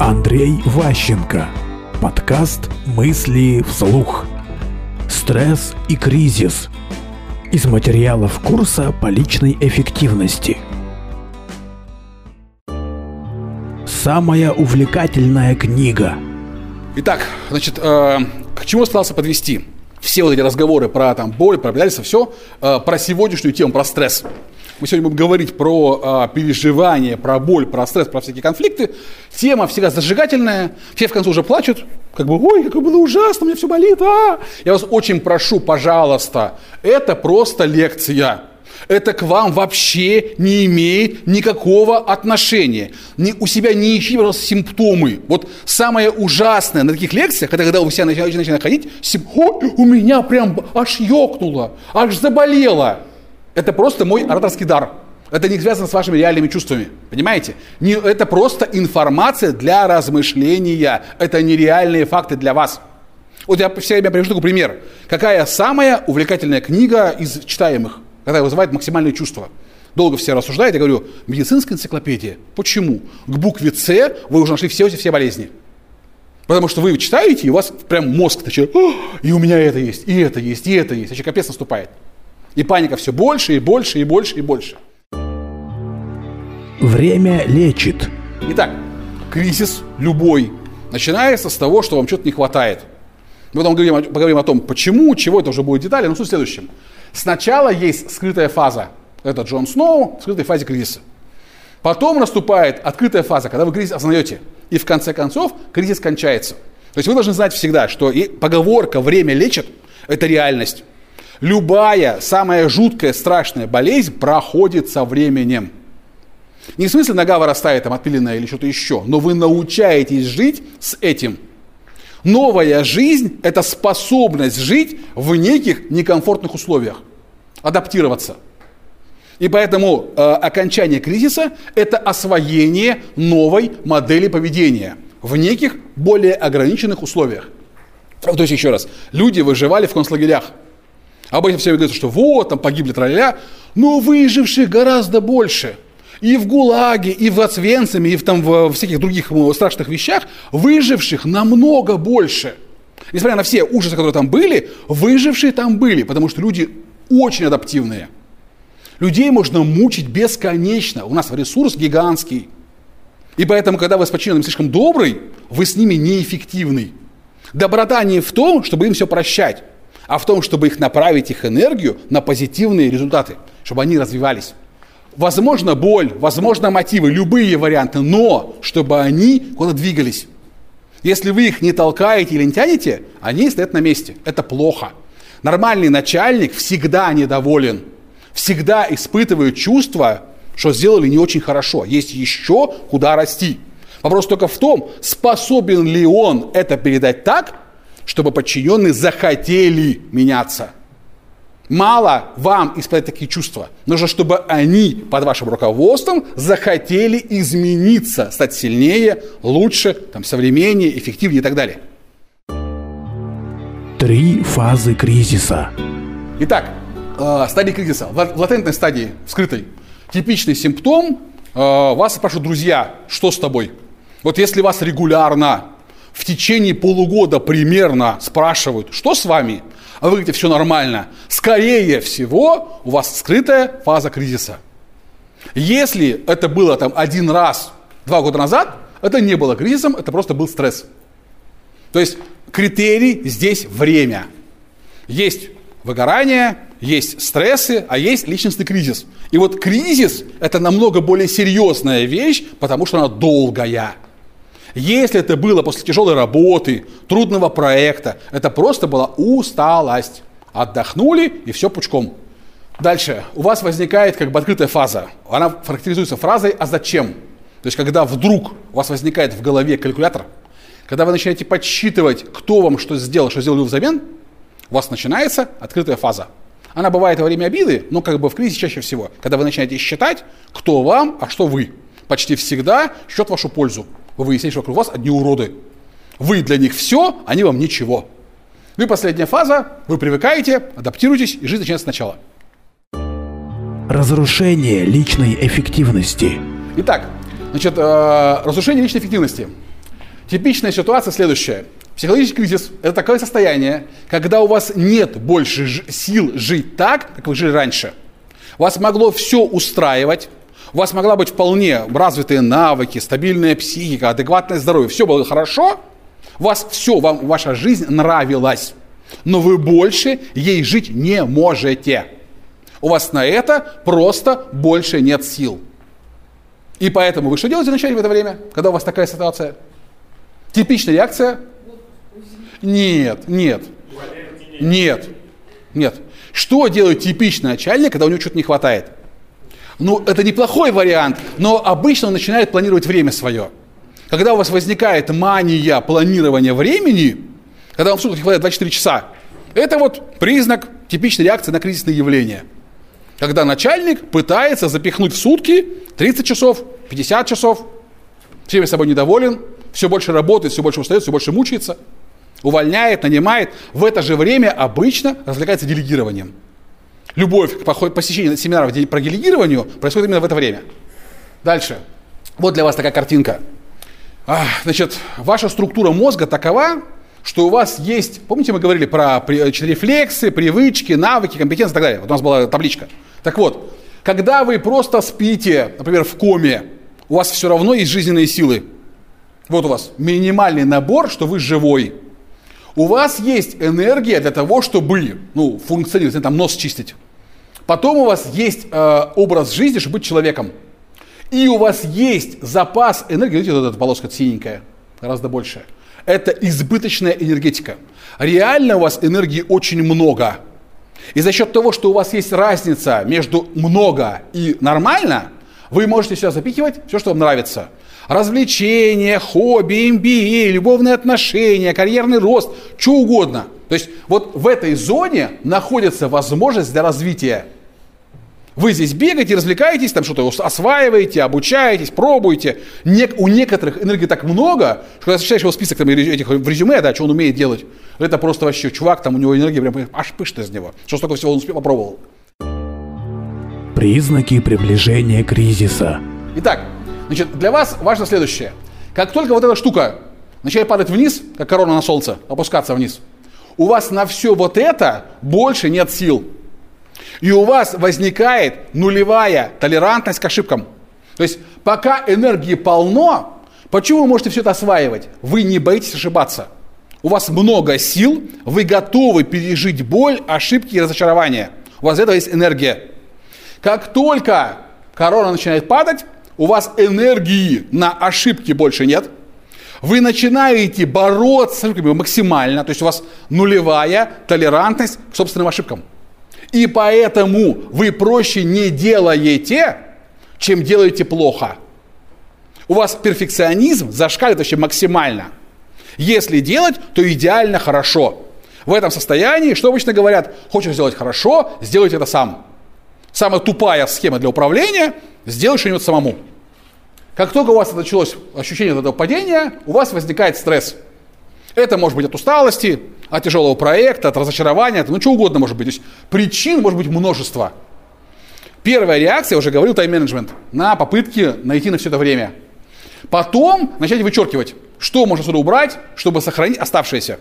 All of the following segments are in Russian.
Андрей Ващенко. Подкаст «Мысли вслух». Стресс и кризис. Из материалов курса по личной эффективности. Самая увлекательная книга. Итак, значит, э, к чему старался подвести? Все вот эти разговоры про там, боль, про обязательства, все э, про сегодняшнюю тему, про стресс. Мы сегодня будем говорить про э, переживание, про боль, про стресс, про всякие конфликты. Тема всегда зажигательная. Все в конце уже плачут. Как бы, ой, как было ужасно, у меня все болит. А! Я вас очень прошу, пожалуйста, это просто лекция это к вам вообще не имеет никакого отношения. Ни, у себя не ищите, пожалуйста, симптомы. Вот самое ужасное на таких лекциях, это когда вы все начинаете, начинаете ходить, сим... у меня прям аж ёкнуло, аж заболело. Это просто мой ораторский дар. Это не связано с вашими реальными чувствами. Понимаете? Не, это просто информация для размышления. Это нереальные факты для вас. Вот я все время привожу такой пример. Какая самая увлекательная книга из читаемых? когда вызывает максимальные чувства. Долго все рассуждают, я говорю, медицинская энциклопедия. Почему? К букве С вы уже нашли все, все болезни. Потому что вы читаете, и у вас прям мозг начинает, и у меня это есть, и это есть, и это есть. Вообще капец наступает. И паника все больше, и больше, и больше, и больше. Время лечит. Итак, кризис любой начинается с того, что вам что-то не хватает. Мы потом поговорим, поговорим о том, почему, чего, это уже будет детали, но суть в следующем. Сначала есть скрытая фаза. Это Джон Сноу в скрытой фазе кризиса. Потом наступает открытая фаза, когда вы кризис осознаете. И в конце концов кризис кончается. То есть вы должны знать всегда, что и поговорка «время лечит» – это реальность. Любая самая жуткая, страшная болезнь проходит со временем. Не в смысле нога вырастает, там, отпиленная или что-то еще, но вы научаетесь жить с этим – Новая жизнь – это способность жить в неких некомфортных условиях, адаптироваться. И поэтому э, окончание кризиса – это освоение новой модели поведения в неких более ограниченных условиях. То есть, еще раз, люди выживали в концлагерях. Обычно все говорят, что вот, там погибли тролля, но выживших гораздо больше – и в ГУЛАГе, и в Ацвенцами, и в, там, в всяких других страшных вещах выживших намного больше. Несмотря на все ужасы, которые там были, выжившие там были, потому что люди очень адаптивные. Людей можно мучить бесконечно. У нас ресурс гигантский. И поэтому, когда вы с подчиненным слишком добрый, вы с ними неэффективный. Доброта не в том, чтобы им все прощать, а в том, чтобы их направить, их энергию на позитивные результаты, чтобы они развивались. Возможно, боль, возможно, мотивы, любые варианты, но чтобы они куда-то двигались. Если вы их не толкаете или не тянете, они стоят на месте. Это плохо. Нормальный начальник всегда недоволен, всегда испытывает чувство, что сделали не очень хорошо. Есть еще куда расти. Вопрос только в том, способен ли он это передать так, чтобы подчиненные захотели меняться – Мало вам испытать такие чувства. Нужно, чтобы они под вашим руководством захотели измениться, стать сильнее, лучше, там, современнее, эффективнее и так далее. Три фазы кризиса. Итак, э, стадии кризиса. В латентной стадии, в скрытой, типичный симптом. Э, вас спрашивают друзья, что с тобой? Вот если вас регулярно в течение полугода примерно спрашивают, что с вами, а вы говорите, все нормально, скорее всего, у вас скрытая фаза кризиса. Если это было там один раз два года назад, это не было кризисом, это просто был стресс. То есть критерий здесь время. Есть выгорание, есть стрессы, а есть личностный кризис. И вот кризис – это намного более серьезная вещь, потому что она долгая. Если это было после тяжелой работы, трудного проекта, это просто была усталость. Отдохнули и все пучком. Дальше. У вас возникает как бы открытая фаза. Она характеризуется фразой «а зачем?». То есть, когда вдруг у вас возникает в голове калькулятор, когда вы начинаете подсчитывать, кто вам что сделал, что сделали взамен, у вас начинается открытая фаза. Она бывает во время обиды, но как бы в кризисе чаще всего, когда вы начинаете считать, кто вам, а что вы. Почти всегда счет в вашу пользу вы выясняете, что вокруг вас одни уроды. Вы для них все, они вам ничего. Ну и последняя фаза, вы привыкаете, адаптируетесь, и жизнь начинается сначала. Разрушение личной эффективности. Итак, значит, э, разрушение личной эффективности. Типичная ситуация следующая. Психологический кризис – это такое состояние, когда у вас нет больше сил жить так, как вы жили раньше. Вас могло все устраивать, у вас могла быть вполне развитые навыки, стабильная психика, адекватное здоровье. Все было хорошо, у вас все, вам ваша жизнь нравилась, но вы больше ей жить не можете. У вас на это просто больше нет сил. И поэтому вы что делаете вначале в это время, когда у вас такая ситуация? Типичная реакция? Нет, нет, нет, нет. Что делает типичный начальник, когда у него что-то не хватает? Ну, это неплохой вариант, но обычно он начинает планировать время свое. Когда у вас возникает мания планирования времени, когда вам в сутках не хватает 24 часа, это вот признак типичной реакции на кризисные явления. Когда начальник пытается запихнуть в сутки 30 часов, 50 часов, всеми собой недоволен, все больше работает, все больше устает, все больше мучается, увольняет, нанимает. В это же время обычно развлекается делегированием. Любовь к посещению семинаров про делегированию происходит именно в это время. Дальше. Вот для вас такая картинка. Значит, ваша структура мозга такова, что у вас есть, помните, мы говорили про рефлексы, привычки, навыки, компетенции и так далее. Вот у нас была табличка. Так вот, когда вы просто спите, например, в коме, у вас все равно есть жизненные силы. Вот у вас минимальный набор, что вы живой. У вас есть энергия для того, чтобы ну, функционировать, там нос чистить. Потом у вас есть э, образ жизни, чтобы быть человеком. И у вас есть запас энергии, видите, вот эта полоска синенькая, гораздо больше. Это избыточная энергетика. Реально у вас энергии очень много. И за счет того, что у вас есть разница между много и нормально, вы можете сюда запихивать все, что вам нравится. Развлечения, хобби, MBA, любовные отношения, карьерный рост, что угодно. То есть вот в этой зоне находится возможность для развития. Вы здесь бегаете, развлекаетесь, там что-то осваиваете, обучаетесь, пробуете. Не, у некоторых энергии так много, что когда читаешь его список там, этих в резюме, да, что он умеет делать, это просто вообще чувак, там у него энергия прям аж пышет из него. Что столько всего он успел, попробовал. Признаки приближения кризиса. Итак, значит, для вас важно следующее. Как только вот эта штука начинает падать вниз, как корона на солнце, опускаться вниз, у вас на все вот это больше нет сил. И у вас возникает нулевая толерантность к ошибкам. То есть пока энергии полно, почему вы можете все это осваивать? Вы не боитесь ошибаться. У вас много сил, вы готовы пережить боль, ошибки и разочарования. У вас для этого есть энергия. Как только корона начинает падать, у вас энергии на ошибки больше нет. Вы начинаете бороться с ошибками максимально, то есть у вас нулевая толерантность к собственным ошибкам. И поэтому вы проще не делаете, чем делаете плохо. У вас перфекционизм зашкаливает вообще максимально. Если делать, то идеально хорошо. В этом состоянии, что обычно говорят, хочешь сделать хорошо, сделайте это сам. Самая тупая схема для управления – сделай что-нибудь самому. Как только у вас началось ощущение этого падения, у вас возникает стресс. Это может быть от усталости, от тяжелого проекта, от разочарования, ну что угодно может быть. То есть причин может быть множество. Первая реакция, я уже говорил, тайм-менеджмент, на попытки найти на все это время. Потом начать вычеркивать, что можно сюда убрать, чтобы сохранить оставшееся.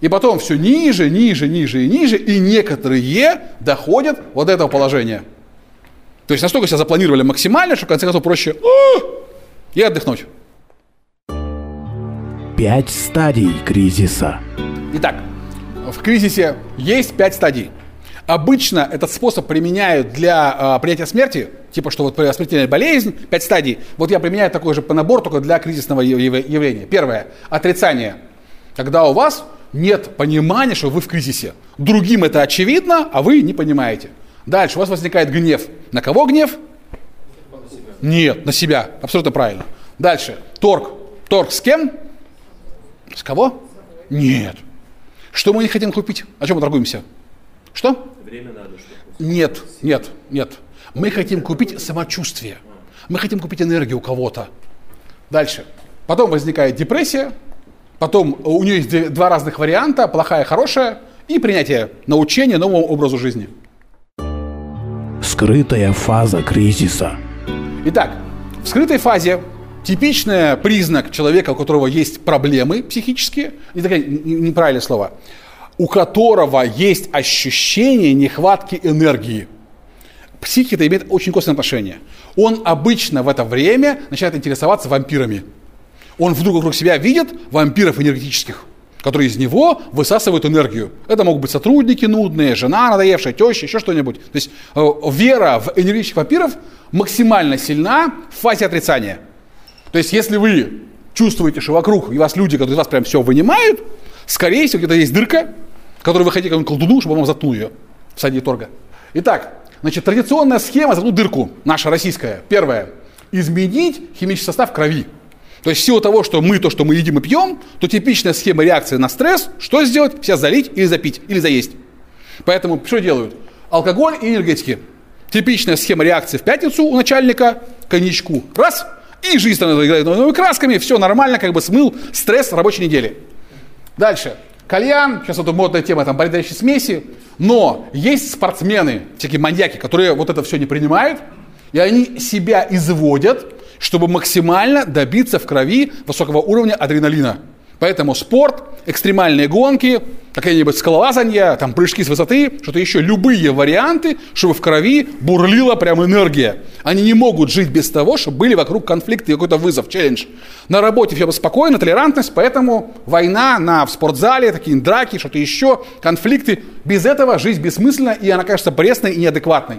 И потом все ниже, ниже, ниже и ниже, и некоторые доходят вот до этого положения. То есть настолько себя запланировали максимально, что в конце концов проще и отдохнуть. Пять стадий кризиса. Итак, в кризисе есть пять стадий. Обычно этот способ применяют для э, принятия смерти, типа что вот смертельная болезнь, пять стадий. Вот я применяю такой же по набор, только для кризисного явления. Первое – отрицание. Когда у вас нет понимания, что вы в кризисе. Другим это очевидно, а вы не понимаете. Дальше у вас возникает гнев. На кого гнев? На нет, на себя. Абсолютно правильно. Дальше. Торг. Торг с кем? С кого? Нет. Что мы не хотим купить? О чем мы торгуемся? Что? Время надо. Чтобы... Нет, нет, нет. Мы хотим купить самочувствие. Мы хотим купить энергию у кого-то. Дальше. Потом возникает депрессия. Потом у нее есть два разных варианта, плохая, хорошая, и принятие научения новому образу жизни. Скрытая фаза кризиса. Итак, в скрытой фазе типичный признак человека, у которого есть проблемы психические, не такое неправильное слово, у которого есть ощущение нехватки энергии. Психика имеет очень косвенное отношение. Он обычно в это время начинает интересоваться вампирами. Он вдруг вокруг себя видит вампиров энергетических которые из него высасывают энергию. Это могут быть сотрудники нудные, жена надоевшая, теща, еще что-нибудь. То есть э, вера в энергетических вампиров максимально сильна в фазе отрицания. То есть если вы чувствуете, что вокруг и вас люди, которые из вас прям все вынимают, скорее всего, где-то есть дырка, которую вы хотите как колдуну, чтобы он вам заткнул ее в саде торга. Итак, значит, традиционная схема заткнуть дырку, наша российская. Первое. Изменить химический состав крови. То есть в того, что мы то, что мы едим и пьем, то типичная схема реакции на стресс, что сделать? Все залить или запить, или заесть. Поэтому что делают? Алкоголь и энергетики. Типичная схема реакции в пятницу у начальника, коньячку. Раз, и жизнь становится новыми красками, все нормально, как бы смыл стресс рабочей недели. Дальше. Кальян, сейчас это модная тема, там, бодрящие смеси. Но есть спортсмены, всякие маньяки, которые вот это все не принимают, и они себя изводят, чтобы максимально добиться в крови высокого уровня адреналина. Поэтому спорт, экстремальные гонки, какие-нибудь скалолазанье, там прыжки с высоты, что-то еще, любые варианты, чтобы в крови бурлила прям энергия. Они не могут жить без того, чтобы были вокруг конфликты какой-то вызов, челлендж. На работе все спокойно, толерантность, поэтому война на, в спортзале, такие драки, что-то еще, конфликты. Без этого жизнь бессмысленна, и она кажется пресной и неадекватной.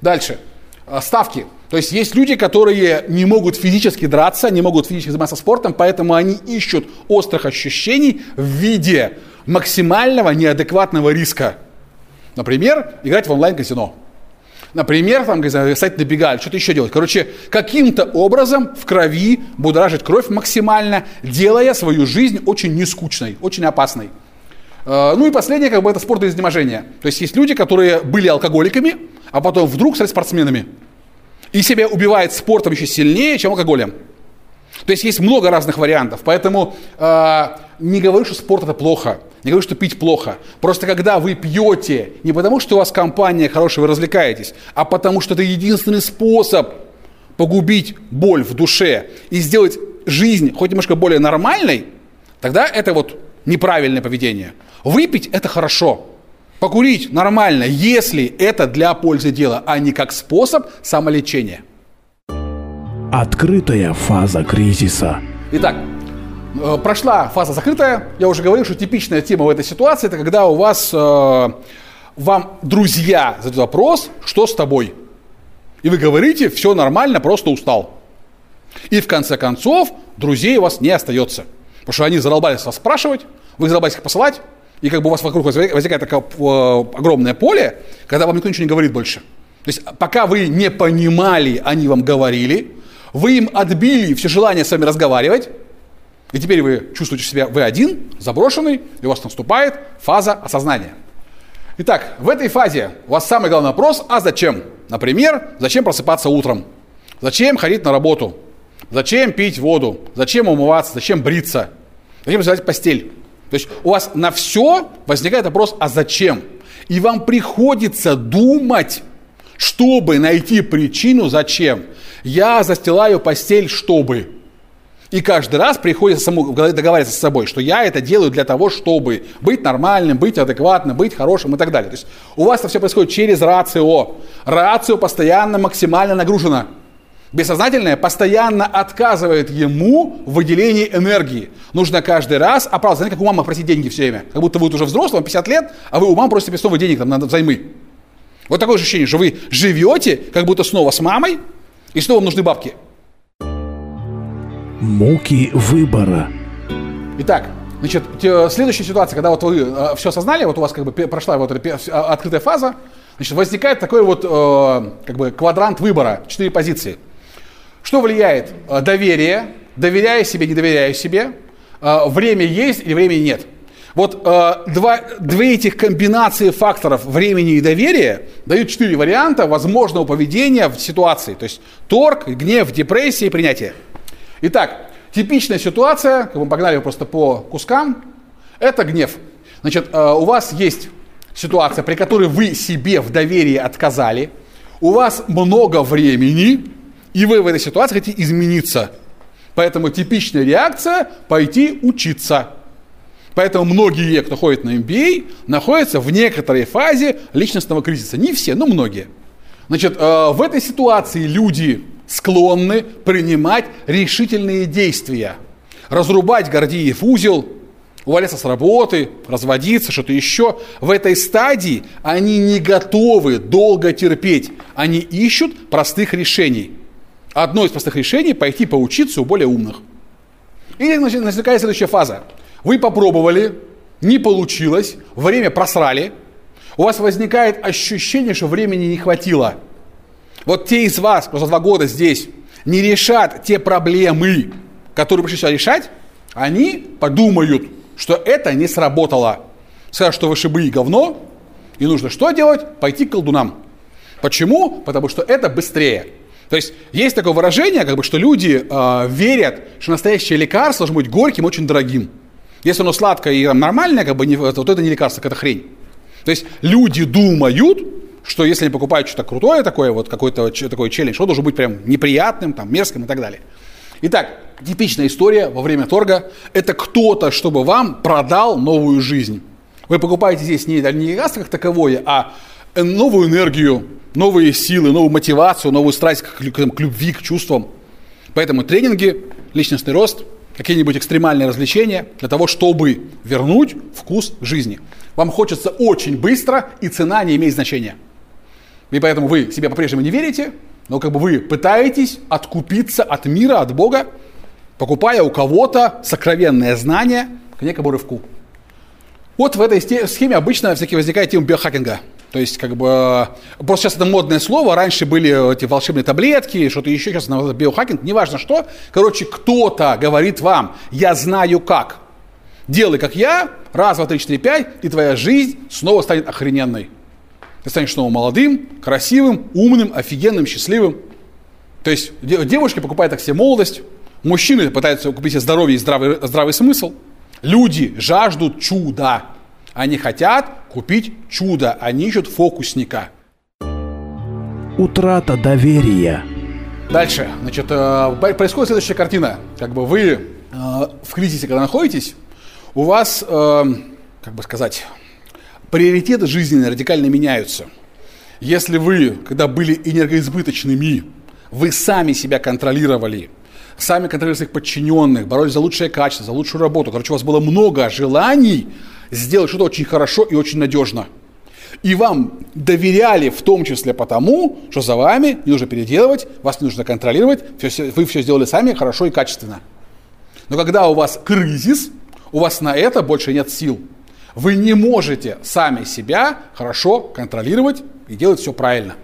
Дальше. А, ставки. То есть есть люди, которые не могут физически драться, не могут физически заниматься спортом, поэтому они ищут острых ощущений в виде максимального неадекватного риска. Например, играть в онлайн-казино. Например, там, стать на что-то еще делать. Короче, каким-то образом в крови будоражить кровь максимально, делая свою жизнь очень нескучной, очень опасной. А, ну и последнее, как бы это спорт изнеможения. То есть есть люди, которые были алкоголиками, а потом вдруг стали спортсменами. И себя убивает спортом еще сильнее, чем алкоголем. То есть есть много разных вариантов. Поэтому э, не говорю, что спорт это плохо. Не говорю, что пить плохо. Просто когда вы пьете, не потому что у вас компания хорошая, вы развлекаетесь, а потому что это единственный способ погубить боль в душе и сделать жизнь хоть немножко более нормальной, тогда это вот неправильное поведение. Выпить это хорошо. Покурить нормально, если это для пользы дела, а не как способ самолечения. Открытая фаза кризиса. Итак, э, прошла фаза закрытая. Я уже говорил, что типичная тема в этой ситуации это когда у вас э, вам друзья задают вопрос, что с тобой? И вы говорите, все нормально, просто устал. И в конце концов друзей у вас не остается. Потому что они задолбались вас спрашивать, вы задолбались их посылать, и как бы у вас вокруг возникает такое э, огромное поле, когда вам никто ничего не говорит больше. То есть пока вы не понимали, они вам говорили, вы им отбили все желание с вами разговаривать, и теперь вы чувствуете себя, вы один, заброшенный, и у вас наступает фаза осознания. Итак, в этой фазе у вас самый главный вопрос, а зачем? Например, зачем просыпаться утром? Зачем ходить на работу? Зачем пить воду? Зачем умываться? Зачем бриться? Зачем взять постель? То есть у вас на все возникает вопрос, а зачем? И вам приходится думать, чтобы найти причину, зачем. Я застилаю постель, чтобы. И каждый раз приходится саму договариваться с собой, что я это делаю для того, чтобы быть нормальным, быть адекватным, быть хорошим и так далее. То есть у вас это все происходит через рацио. Рацио постоянно максимально нагружено. Бессознательное постоянно отказывает ему в выделении энергии. Нужно каждый раз оправдываться. Знаете, как у мамы просить деньги все время. Как будто вы уже взрослый, 50 лет, а вы у мамы просите снова денег там, на взаймы. Вот такое ощущение, что вы живете, как будто снова с мамой, и снова вам нужны бабки. Муки выбора. Итак, значит, следующая ситуация, когда вот вы э, все осознали, вот у вас как бы прошла вот а, открытая фаза, значит, возникает такой вот э, как бы квадрант выбора, четыре позиции – что влияет? Э, доверие, доверяя себе, не доверяя себе, э, время есть или времени нет. Вот э, два, две этих комбинации факторов времени и доверия дают четыре варианта возможного поведения в ситуации. То есть торг, гнев, депрессия и принятие. Итак, типичная ситуация, мы погнали просто по кускам, это гнев. Значит, у вас есть ситуация, при которой вы себе в доверии отказали, у вас много времени, и вы в этой ситуации хотите измениться. Поэтому типичная реакция – пойти учиться. Поэтому многие, кто ходит на MBA, находятся в некоторой фазе личностного кризиса. Не все, но многие. Значит, э, в этой ситуации люди склонны принимать решительные действия. Разрубать Гордиев узел, уволиться с работы, разводиться, что-то еще. В этой стадии они не готовы долго терпеть. Они ищут простых решений. Одно из простых решений – пойти поучиться у более умных. И возникает следующая фаза. Вы попробовали, не получилось, время просрали, у вас возникает ощущение, что времени не хватило. Вот те из вас, кто за два года здесь, не решат те проблемы, которые пришли сюда решать, они подумают, что это не сработало. Скажут, что вышибы и говно, и нужно что делать? Пойти к колдунам. Почему? Потому что это быстрее. То есть есть такое выражение, как бы, что люди э, верят, что настоящее лекарство должно быть горьким, очень дорогим. Если оно сладкое и нормальное, как бы, не, вот это не лекарство, это хрень. То есть люди думают, что если они покупают что-то крутое такое, вот какой-то такой челлендж, что должен быть прям неприятным, там, мерзким и так далее. Итак, типичная история во время торга – это кто-то, чтобы вам продал новую жизнь. Вы покупаете здесь не, не лекарство как таковое, а новую энергию, новые силы, новую мотивацию, новую страсть к, к, к любви, к чувствам. Поэтому тренинги, личностный рост – какие-нибудь экстремальные развлечения для того, чтобы вернуть вкус жизни. Вам хочется очень быстро, и цена не имеет значения. И поэтому вы себе по-прежнему не верите, но как бы вы пытаетесь откупиться от мира, от Бога, покупая у кого-то сокровенное знание к некому рывку. Вот в этой схеме обычно всякие возникает тема биохакинга – то есть, как бы, просто сейчас это модное слово, раньше были эти волшебные таблетки, что-то еще, сейчас на биохакинг, неважно что. Короче, кто-то говорит вам, я знаю как. Делай как я, раз, два, три, четыре, пять, и твоя жизнь снова станет охрененной. Ты станешь снова молодым, красивым, умным, офигенным, счастливым. То есть девушки покупают так себе молодость, мужчины пытаются купить себе здоровье и здравый, здравый смысл. Люди жаждут чуда. Они хотят купить чудо, они ищут фокусника. Утрата доверия. Дальше, значит, э, происходит следующая картина. Как бы вы э, в кризисе, когда находитесь, у вас, э, как бы сказать, приоритеты жизненные радикально меняются. Если вы, когда были энергоизбыточными, вы сами себя контролировали, сами контролировали своих подчиненных, боролись за лучшее качество, за лучшую работу. Короче, у вас было много желаний, сделать что-то очень хорошо и очень надежно. И вам доверяли в том числе потому, что за вами не нужно переделывать, вас не нужно контролировать, все, вы все сделали сами хорошо и качественно. Но когда у вас кризис, у вас на это больше нет сил. Вы не можете сами себя хорошо контролировать и делать все правильно.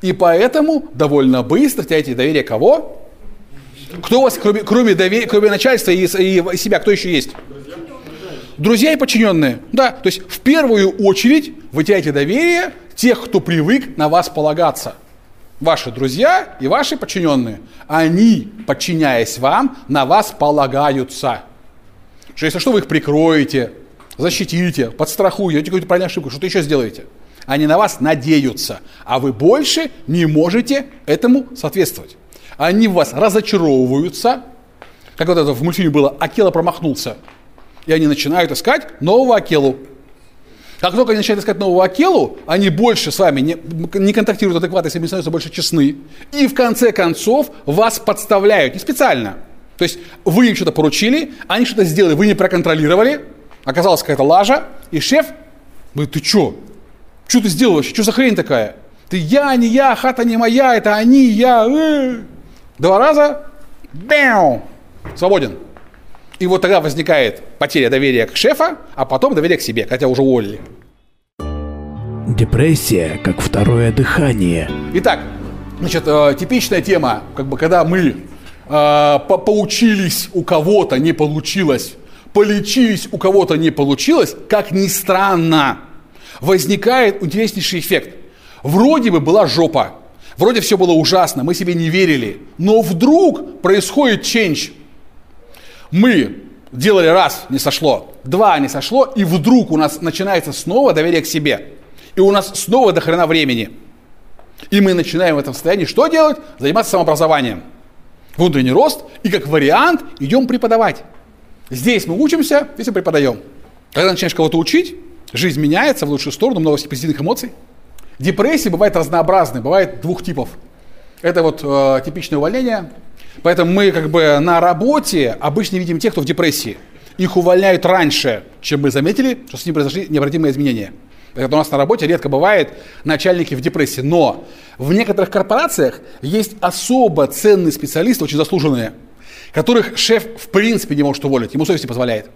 И поэтому довольно быстро теряете доверие кого? Кто у вас, кроме, кроме, доверия, кроме начальства и, и себя, кто еще есть? Друзья и подчиненные. Да, то есть в первую очередь вы теряете доверие тех, кто привык на вас полагаться. Ваши друзья и ваши подчиненные. Они, подчиняясь вам, на вас полагаются. Что если что, вы их прикроете, защитите, подстрахуете, какую-то правильную ошибку, что-то еще сделаете. Они на вас надеются, а вы больше не можете этому соответствовать. Они в вас разочаровываются, как вот это в мультфильме было «Акела промахнулся», и они начинают искать нового Акелу. Как только они начинают искать нового Акелу, они больше с вами не, не контактируют адекватно, если они становятся больше честны. И в конце концов вас подставляют, не специально. То есть вы им что-то поручили, они что-то сделали, вы не проконтролировали, оказалась какая-то лажа, и шеф говорит, ты что? Что ты сделал вообще? Что за хрень такая? Ты я, не я, хата не моя, это они, я. Э. Два раза, бэу, свободен. И вот тогда возникает потеря доверия к шефа, а потом доверие к себе, хотя уже уволили. Депрессия как второе дыхание. Итак, значит, э, типичная тема, как бы когда мы э, по поучились у кого-то, не получилось, полечились у кого-то, не получилось, как ни странно, возникает интереснейший эффект. Вроде бы была жопа, вроде все было ужасно, мы себе не верили, но вдруг происходит change – мы делали раз, не сошло, два, не сошло, и вдруг у нас начинается снова доверие к себе. И у нас снова до хрена времени. И мы начинаем в этом состоянии что делать? Заниматься самообразованием. внутренний рост, и как вариант идем преподавать. Здесь мы учимся, здесь мы преподаем. Когда начинаешь кого-то учить, жизнь меняется в лучшую сторону, много позитивных эмоций. Депрессии бывает разнообразные, бывает двух типов. Это вот э, типичное увольнение. Поэтому мы как бы на работе обычно видим тех, кто в депрессии. Их увольняют раньше, чем мы заметили, что с ним произошли необратимые изменения. Это у нас на работе редко бывает начальники в депрессии. Но в некоторых корпорациях есть особо ценные специалисты, очень заслуженные, которых шеф в принципе не может уволить, ему совесть не позволяет.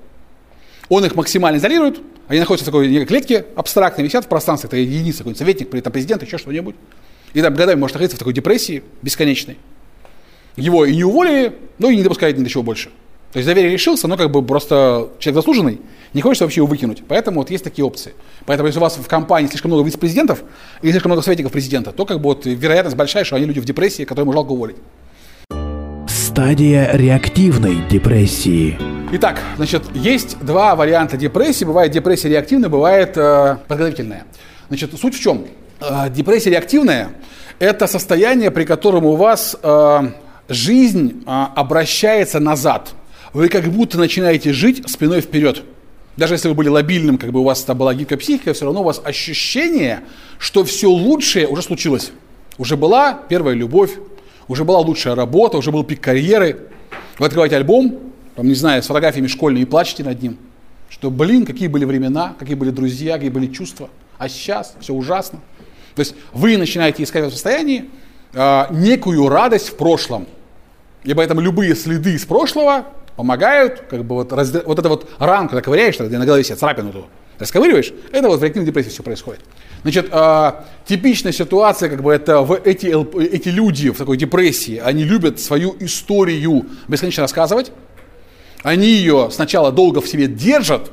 Он их максимально изолирует, они находятся в такой некой клетке абстрактной, висят в пространстве, это единица, какой-нибудь советник, при этом президент, еще что-нибудь. И там годами может находиться в такой депрессии бесконечной. Его и не уволили, но и не допускают ни до чего больше. То есть доверие решился, но как бы просто человек заслуженный, не хочется вообще его выкинуть. Поэтому вот есть такие опции. Поэтому если у вас в компании слишком много вице-президентов или слишком много советников президента, то как бы вот вероятность большая, что они люди в депрессии, которым жалко уволить. Стадия реактивной депрессии. Итак, значит, есть два варианта депрессии. Бывает депрессия реактивная, бывает э, подготовительная. Значит, суть в чем? Э, депрессия реактивная – это состояние, при котором у вас э, жизнь э, обращается назад. Вы как будто начинаете жить спиной вперед. Даже если вы были лобильным, как бы у вас там была гибкая психика, все равно у вас ощущение, что все лучшее уже случилось. Уже была первая любовь, уже была лучшая работа, уже был пик карьеры. Вы открываете альбом, там, не знаю, с фотографиями школьными и плачете над ним. Что, блин, какие были времена, какие были друзья, какие были чувства. А сейчас все ужасно. То есть вы начинаете искать в состоянии э, некую радость в прошлом. И поэтому любые следы из прошлого помогают, как бы вот, разде... вот это вот ранку, когда ковыряешь, где на голове себе царапину ту, расковыриваешь, это вот в реактивной депрессии все происходит. Значит, э, типичная ситуация, как бы это в эти, эти люди в такой депрессии, они любят свою историю бесконечно рассказывать, они ее сначала долго в себе держат,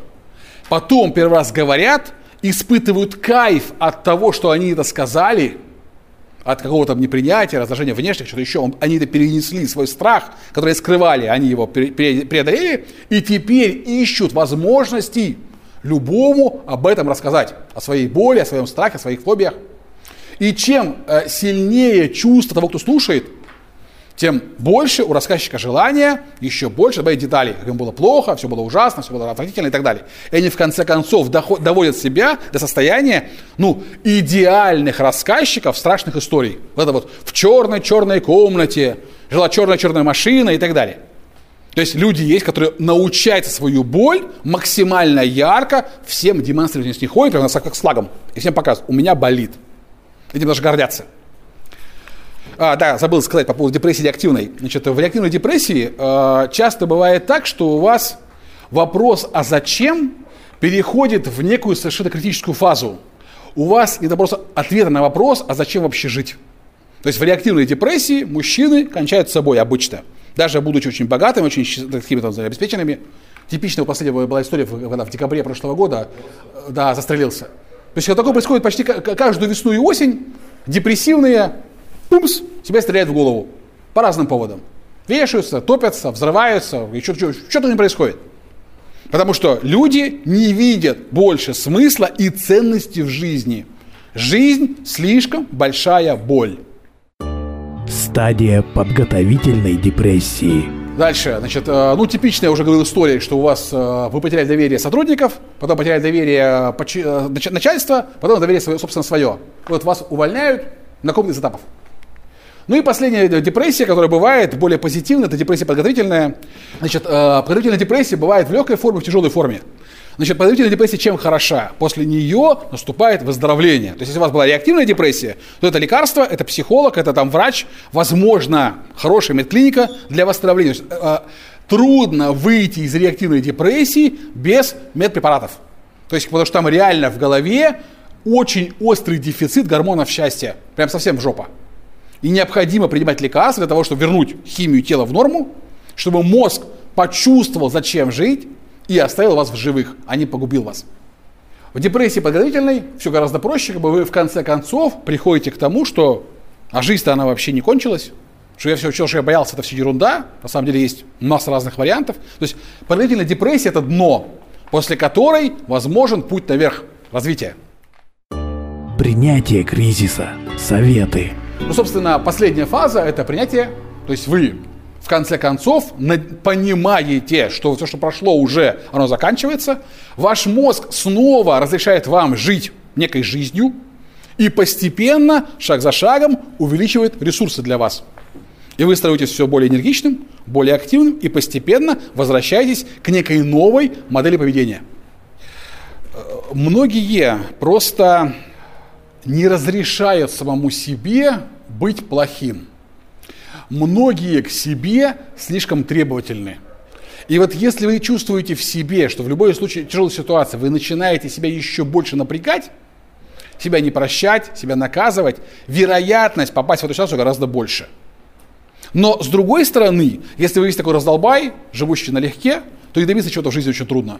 потом первый раз говорят, испытывают кайф от того, что они это сказали, от какого-то непринятия, раздражения внешних, что-то еще. Они это перенесли, свой страх, который скрывали, они его преодолели, и теперь ищут возможности любому об этом рассказать. О своей боли, о своем страхе, о своих фобиях. И чем э, сильнее чувство того, кто слушает, тем больше у рассказчика желания еще больше добавить деталей, как им было плохо, все было ужасно, все было отвратительно и так далее. И они в конце концов доход, доводят себя до состояния ну, идеальных рассказчиков страшных историй. Вот это вот в черной-черной комнате, жила черная-черная машина и так далее. То есть люди есть, которые научаются свою боль максимально ярко всем демонстрировать. С них ходят, прямо как с лагом, и всем показывают, у меня болит. Этим даже гордятся. А, да, забыл сказать по поводу депрессии реактивной. Значит, в реактивной депрессии э, часто бывает так, что у вас вопрос «а зачем?» переходит в некую совершенно критическую фазу. У вас нет просто ответа на вопрос «а зачем вообще жить?» То есть в реактивной депрессии мужчины кончают с собой обычно. Даже будучи очень богатыми, очень такими там, обеспеченными. Типичная у последнего была история, когда в декабре прошлого года э, да, застрелился. То есть такое происходит почти каждую весну и осень. Депрессивные пумс, тебя стреляют в голову. По разным поводам. Вешаются, топятся, взрываются, и что-то не происходит. Потому что люди не видят больше смысла и ценности в жизни. Жизнь слишком большая боль. Стадия подготовительной депрессии. Дальше, значит, э, ну, типичная, уже говорил история, что у вас, э, вы потеряли доверие сотрудников, потом потеряли доверие э, начальства, потом доверие, свое, собственно, свое. Вот вас увольняют на каком-то из этапов. Ну и последняя депрессия, которая бывает, более позитивная, это депрессия подготовительная. Значит, э, подготовительная депрессия бывает в легкой форме, в тяжелой форме. Значит, подготовительная депрессия чем хороша? После нее наступает выздоровление. То есть, если у вас была реактивная депрессия, то это лекарство, это психолог, это там врач, возможно, хорошая медклиника для восстановления. Есть, э, трудно выйти из реактивной депрессии без медпрепаратов. То есть, потому что там реально в голове очень острый дефицит гормонов счастья. Прям совсем в жопа и необходимо принимать лекарства для того, чтобы вернуть химию тела в норму, чтобы мозг почувствовал, зачем жить, и оставил вас в живых, а не погубил вас. В депрессии подготовительной все гораздо проще, как бы вы в конце концов приходите к тому, что а жизнь-то она вообще не кончилась, что я все учил, что я боялся, это все ерунда, на самом деле есть масса разных вариантов. То есть подготовительная депрессия это дно, после которой возможен путь наверх развития. Принятие кризиса. Советы. Ну, собственно, последняя фаза – это принятие. То есть вы в конце концов понимаете, что все, что прошло уже, оно заканчивается, ваш мозг снова разрешает вам жить некой жизнью и постепенно, шаг за шагом, увеличивает ресурсы для вас. И вы становитесь все более энергичным, более активным и постепенно возвращаетесь к некой новой модели поведения. Э, Многие просто не разрешают самому себе быть плохим. Многие к себе слишком требовательны. И вот если вы чувствуете в себе, что в любой случае тяжелой ситуации вы начинаете себя еще больше напрягать, себя не прощать, себя наказывать, вероятность попасть в эту ситуацию гораздо больше. Но с другой стороны, если вы есть такой раздолбай, живущий налегке, то и добиться чего-то в жизни очень трудно.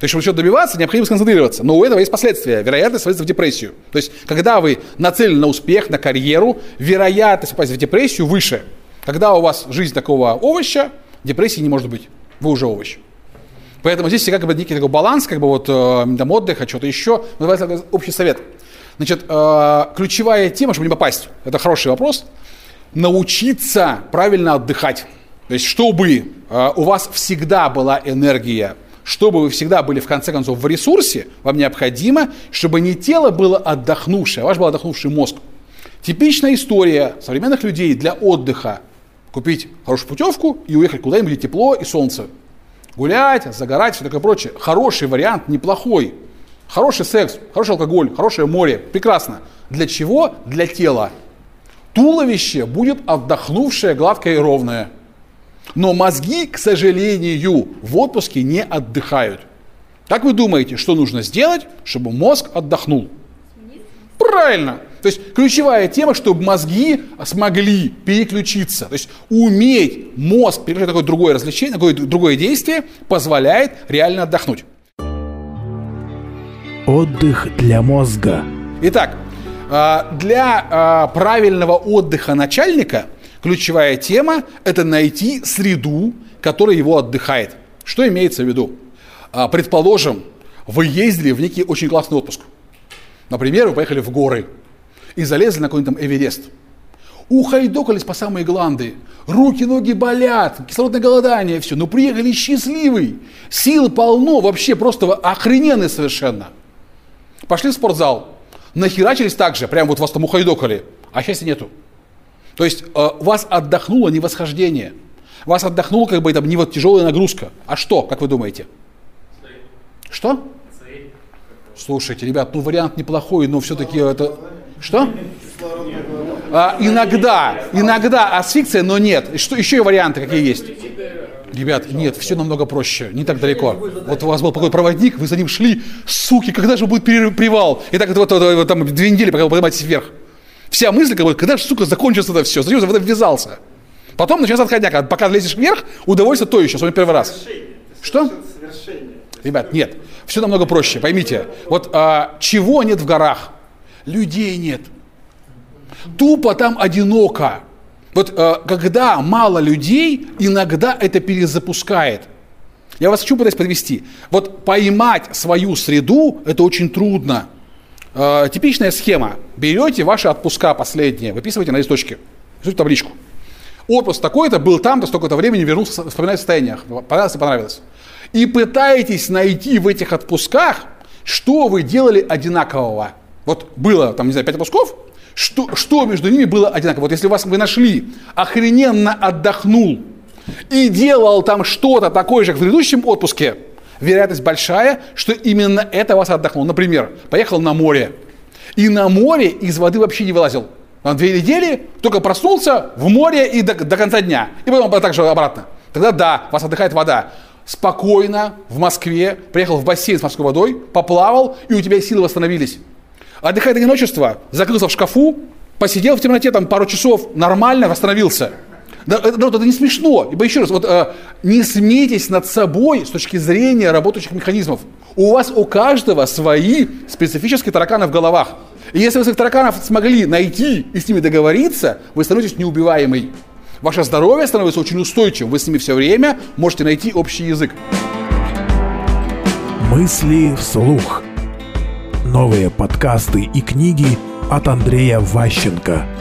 То есть, чтобы чего-то добиваться, необходимо сконцентрироваться. Но у этого есть последствия. Вероятность сводится в депрессию. То есть, когда вы нацелены на успех, на карьеру, вероятность попасть в депрессию выше. Когда у вас жизнь такого овоща, депрессии не может быть. Вы уже овощ. Поэтому здесь всегда как бы некий такой баланс, как бы вот э, там отдыха, что-то еще. Называется общий совет. Значит, э, ключевая тема, чтобы не попасть, это хороший вопрос, научиться правильно отдыхать. То есть, чтобы э, у вас всегда была энергия, чтобы вы всегда были в конце концов в ресурсе, вам необходимо, чтобы не тело было отдохнувшее, а ваш был отдохнувший мозг. Типичная история современных людей для отдыха. Купить хорошую путевку и уехать куда-нибудь, где тепло и солнце. Гулять, загорать, все такое прочее. Хороший вариант, неплохой. Хороший секс, хороший алкоголь, хорошее море. Прекрасно. Для чего? Для тела. Туловище будет отдохнувшее, гладкое и ровное. Но мозги, к сожалению, в отпуске не отдыхают. Как вы думаете, что нужно сделать, чтобы мозг отдохнул? Правильно. То есть ключевая тема, чтобы мозги смогли переключиться. То есть уметь мозг переключать на какое-то другое развлечение, на какое-то другое действие, позволяет реально отдохнуть. Отдых для мозга. Итак, а, для а, правильного отдыха начальника ключевая тема – это найти среду, которая его отдыхает. Что имеется в виду? А, Предположим, вы ездили в некий очень классный отпуск. Например, вы поехали в горы и залезли на какой-нибудь там Эверест. Ухайдокались по самые гланды. Руки, ноги болят, кислородное голодание, все. Но приехали счастливый. Сил полно, вообще просто охрененный совершенно. Пошли в спортзал. Нахерачились так же, прям вот вас там ухайдокали. А счастья нету. То есть э, вас отдохнуло не восхождение. Вас отдохнуло как бы там не вот тяжелая нагрузка. А что, как вы думаете? Что? Слушайте, ребят, ну вариант неплохой, но все-таки это... Что? А, иногда, иногда асфиксия, но нет. Что еще варианты какие есть? Ребят, нет, все намного проще, не так далеко. Вот у вас был такой проводник, вы за ним шли, суки, когда же будет привал? И так вот, вот, вот там две недели, пока вы поднимаетесь вверх. Вся мысль, как бы, когда же, сука, закончится это все? Зачем я в это ввязался? Потом начинается отходняк, а пока лезешь вверх, удовольствие то еще, особенно первый раз. Что? Ребят, нет, все намного проще, поймите. Вот а, чего нет в горах? Людей нет. Тупо там одиноко. Вот э, когда мало людей, иногда это перезапускает. Я вас хочу пытаться подвести. Вот поймать свою среду, это очень трудно. Э, типичная схема. Берете ваши отпуска последние, выписываете на листочке, рисуете табличку. Отпуск такой-то был там-то, столько-то времени, вернулся, вспоминать состояниях. Понравилось, понравилось. И пытаетесь найти в этих отпусках, что вы делали одинакового. Вот было, там, не знаю, пять отпусков, что, что между ними было одинаково. Вот если вас вы нашли, охрененно отдохнул и делал там что-то такое же, как в предыдущем отпуске, вероятность большая, что именно это вас отдохнул. Например, поехал на море, и на море из воды вообще не вылазил. На две недели только проснулся в море и до, до конца дня. И потом также обратно. Тогда да, вас отдыхает вода. Спокойно в Москве, приехал в бассейн с морской водой, поплавал, и у тебя силы восстановились. Отдыхает одиночество, закрылся в шкафу, посидел в темноте там пару часов, нормально восстановился. Это, народ, это не смешно. Ибо еще раз, вот, э, не смейтесь над собой с точки зрения работающих механизмов. У вас у каждого свои специфические тараканы в головах. И если вы своих тараканов смогли найти и с ними договориться, вы становитесь неубиваемый. Ваше здоровье становится очень устойчивым. Вы с ними все время можете найти общий язык. Мысли вслух. Новые подкасты и книги от Андрея Ващенко.